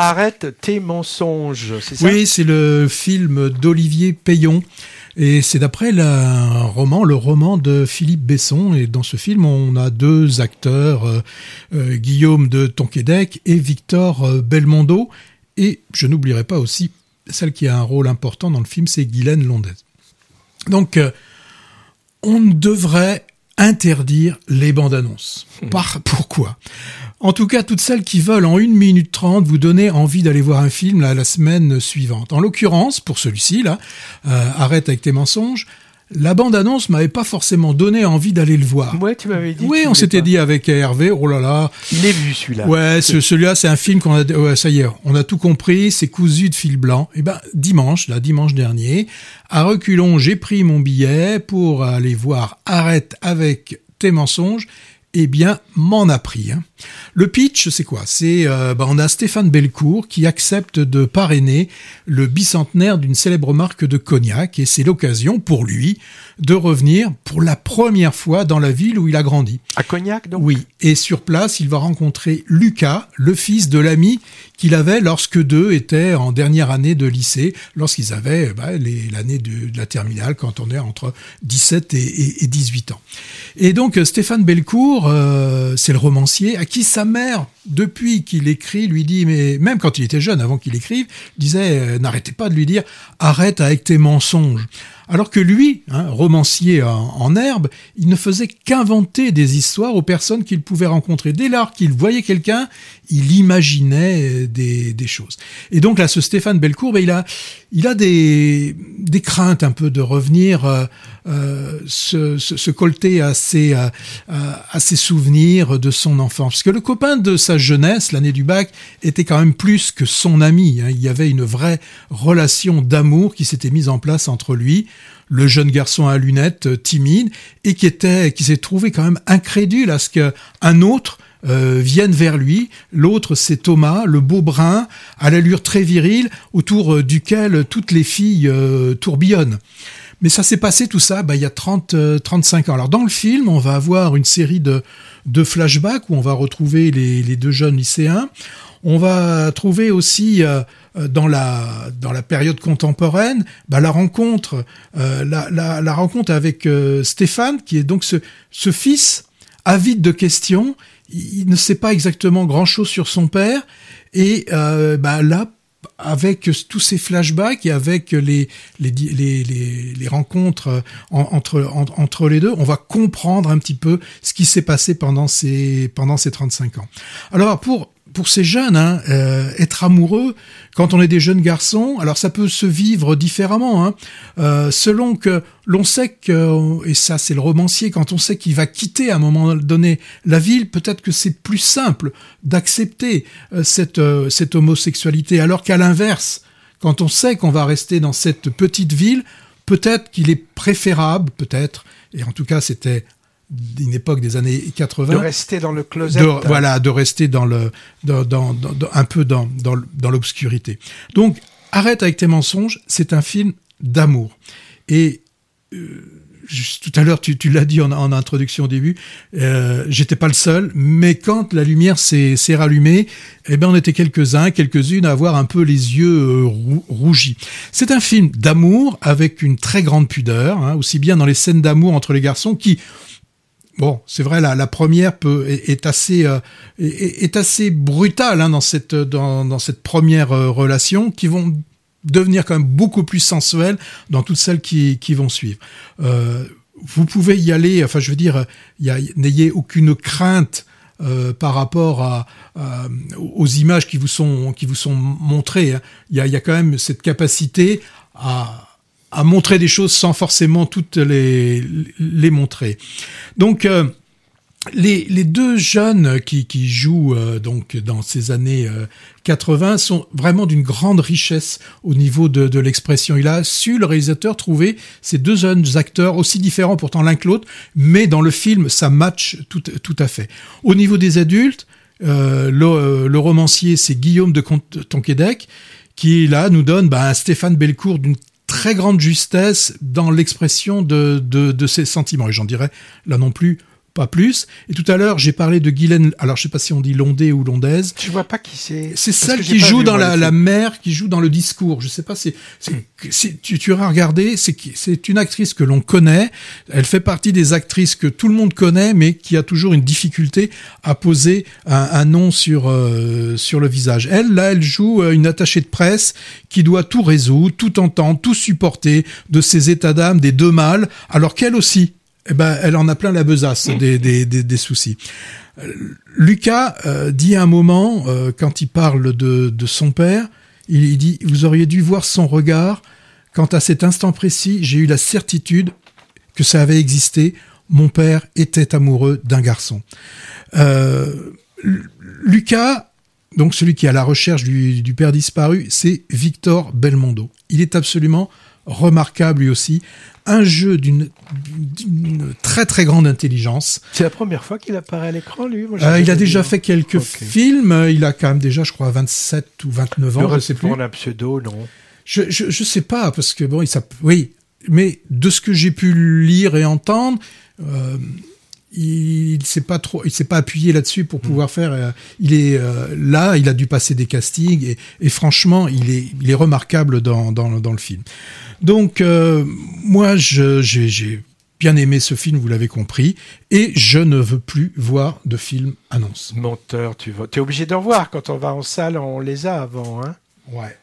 Arrête tes mensonges, c'est ça? Oui, c'est le film d'Olivier Payon. Et c'est d'après un roman, le roman de Philippe Besson. Et dans ce film, on a deux acteurs, euh, euh, Guillaume de Tonquédec et Victor euh, Belmondo. Et je n'oublierai pas aussi celle qui a un rôle important dans le film, c'est Guylaine Londaise. Donc, on devrait interdire les bandes annonces. Hmm. Par, pourquoi? En tout cas, toutes celles qui veulent en 1 minute 30 vous donner envie d'aller voir un film la semaine suivante. En l'occurrence, pour celui-ci, là, euh, Arrête avec tes mensonges, la bande-annonce m'avait pas forcément donné envie d'aller le voir. Ouais, tu m'avais dit. Oui, on s'était dit avec Hervé, oh là là. Il est vu celui-là. Ouais, celui-là, c'est un film qu'on a, ouais, ça y est, on a tout compris, c'est cousu de fil blanc. Et eh ben, dimanche, là, dimanche dernier, à reculons, j'ai pris mon billet pour aller voir Arrête avec tes mensonges eh bien, m'en a pris. Hein. Le pitch, c'est quoi? C'est euh, bah, on a Stéphane Belcourt qui accepte de parrainer le bicentenaire d'une célèbre marque de cognac et c'est l'occasion pour lui de revenir pour la première fois dans la ville où il a grandi. À Cognac, donc? Oui, et sur place, il va rencontrer Lucas, le fils de l'ami qu'il avait lorsque deux étaient en dernière année de lycée, lorsqu'ils avaient bah, l'année de, la terminale, quand on est entre 17 et, 18 ans. Et donc Stéphane Belcourt, euh, c'est le romancier à qui sa mère, depuis qu'il écrit, lui dit, mais même quand il était jeune, avant qu'il écrive, disait, euh, n'arrêtez pas de lui dire, arrête avec tes mensonges. Alors que lui, hein, romancier en, herbe, il ne faisait qu'inventer des histoires aux personnes qu'il pouvait rencontrer. Dès lors qu'il voyait quelqu'un, il imaginait des, choses. Et donc là, ce Stéphane Belcourt, ben, il a, il a des, des craintes un peu de revenir euh, euh se, se, colter à ses, à, à ses souvenirs de son enfance. Parce que le copain de sa jeunesse, l'année du bac, était quand même plus que son ami. Hein. Il y avait une vraie relation d'amour qui s'était mise en place entre lui le jeune garçon à lunettes, euh, timide, et qui était, qui s'est trouvé quand même incrédule à ce qu'un autre euh, vienne vers lui. L'autre, c'est Thomas, le beau brun, à l'allure très virile, autour euh, duquel toutes les filles tourbillonnent. Mais ça s'est passé tout ça bah, il y a 30, 35 ans. Alors dans le film, on va avoir une série de, de flashbacks où on va retrouver les, les deux jeunes lycéens. On va trouver aussi euh, euh, dans la dans la période contemporaine bah, la rencontre euh, la, la, la, rencontre avec Stéphane qui est donc ce, ce fils avide de questions. Il, ne sait pas exactement grand chose sur son père et bah, là avec tous ces flashbacks et avec les, les, les, les, rencontres entre, entre les deux, on va comprendre un petit peu ce qui s'est passé pendant ces, pendant ces 35 ans. Alors, pour pour ces jeunes, hein, euh, être amoureux quand on est des jeunes garçons, alors ça peut se vivre différemment, hein, euh, selon que l'on sait que, et ça c'est le romancier, quand on sait qu'il va quitter à un moment donné la ville, peut-être que c'est plus simple d'accepter euh, cette, cette homosexualité, alors qu'à l'inverse, quand on sait qu'on va rester dans cette petite ville, peut-être qu'il est préférable, peut-être, et en tout cas c'était d'une époque des années 80. De rester dans le closet. voilà, de rester dans le, dans, dans, un peu dans, dans, l'obscurité. Donc, Arrête avec tes mensonges, c'est un film d'amour. Et euh, tout à l'heure, tu, tu l'as dit en, en, introduction au début, euh, j'étais pas le seul, mais quand la lumière s'est rallumée, eh ben on était quelques-uns, quelques-unes à avoir un peu les yeux euh, rougis. C'est un film d'amour avec une très grande pudeur, hein, aussi bien dans les scènes d'amour entre les garçons qui Bon, c'est vrai, la, la première peut, est, assez euh, est, assez brutale hein, dans cette dans, dans cette première euh, relation, qui vont devenir quand même beaucoup plus sensuelles dans toutes celles qui, qui vont suivre. Euh, vous pouvez y aller, enfin je veux dire, n'ayez aucune crainte euh, par rapport à, aux images qui vous sont qui vous sont montrées. Hein. Il y, a, il y a quand même cette capacité à à montrer des choses sans forcément toutes les, les montrer. Donc euh, les, les, deux jeunes qui, qui jouent euh, donc dans ces années 80 euh, sont vraiment d'une grande richesse au niveau de, de l'expression. Il a su, le réalisateur, trouver ces deux jeunes acteurs aussi différents pourtant l'un que l'autre, mais dans le film, ça match tout, tout à fait. Au niveau des adultes, le, le, romancier, c'est Guillaume de Tonquédec, qui là nous donne bah, un Stéphane Belcourt d'une très grande justesse dans l'expression de, de, ses sentiments. Et j'en dirais là non plus pas plus. Et tout à l'heure, j'ai parlé de Guylaine, alors je sais pas si on dit Londé ou Londaise. Je vois pas qui c'est. C'est celle qui joue dans la, la mère, qui joue dans le discours. Je sais pas, c'est, c'est- tu, tu auras regardé, c'est, une actrice que l'on connaît. Elle fait partie des actrices que tout le monde connaît, mais qui a toujours une difficulté à poser un, un nom sur, euh, sur le visage. Elle, là, elle joue euh, une attachée de presse qui doit tout résoudre, tout entendre, tout supporter de ses états d'âme, des deux mâles, alors qu'elle aussi, eh ben, elle en a plein la besace des, des, des, des soucis. Euh, Lucas euh, dit à un moment, euh, quand il parle de, de son père, il, il dit, vous auriez dû voir son regard. Quant à cet instant précis, j'ai eu la certitude que ça avait existé. Mon père était amoureux d'un garçon. Euh, Lucas, donc celui qui est à la recherche du, du père disparu, c'est Victor Belmondo. Il est absolument remarquable lui aussi. Un jeu d'une très très grande intelligence. C'est la première fois qu'il apparaît à l'écran, lui. Moi, Euh, il a déjà vu. fait quelques films. Il a quand même déjà, je crois, 27 ou 29 ans, Le je sais plus. un pseudo, non. Je, je, je sais pas, parce que bon, il oui, mais de ce que j'ai pu lire et entendre, euh, il s'est pas trop, il s'est pas appuyé là-dessus pour pouvoir faire. euh, il est euh, là, il a dû passer des castings et, et franchement, il est, il est remarquable dans, dans, dans le film. Donc euh, moi, je- j'ai j'ai bien aimé ce film, vous l'avez compris, et je ne veux plus voir de film annonce. Menteur, tu vas. T'es obligé d'en voir quand on va en salle, on les a avant, hein. Ouais.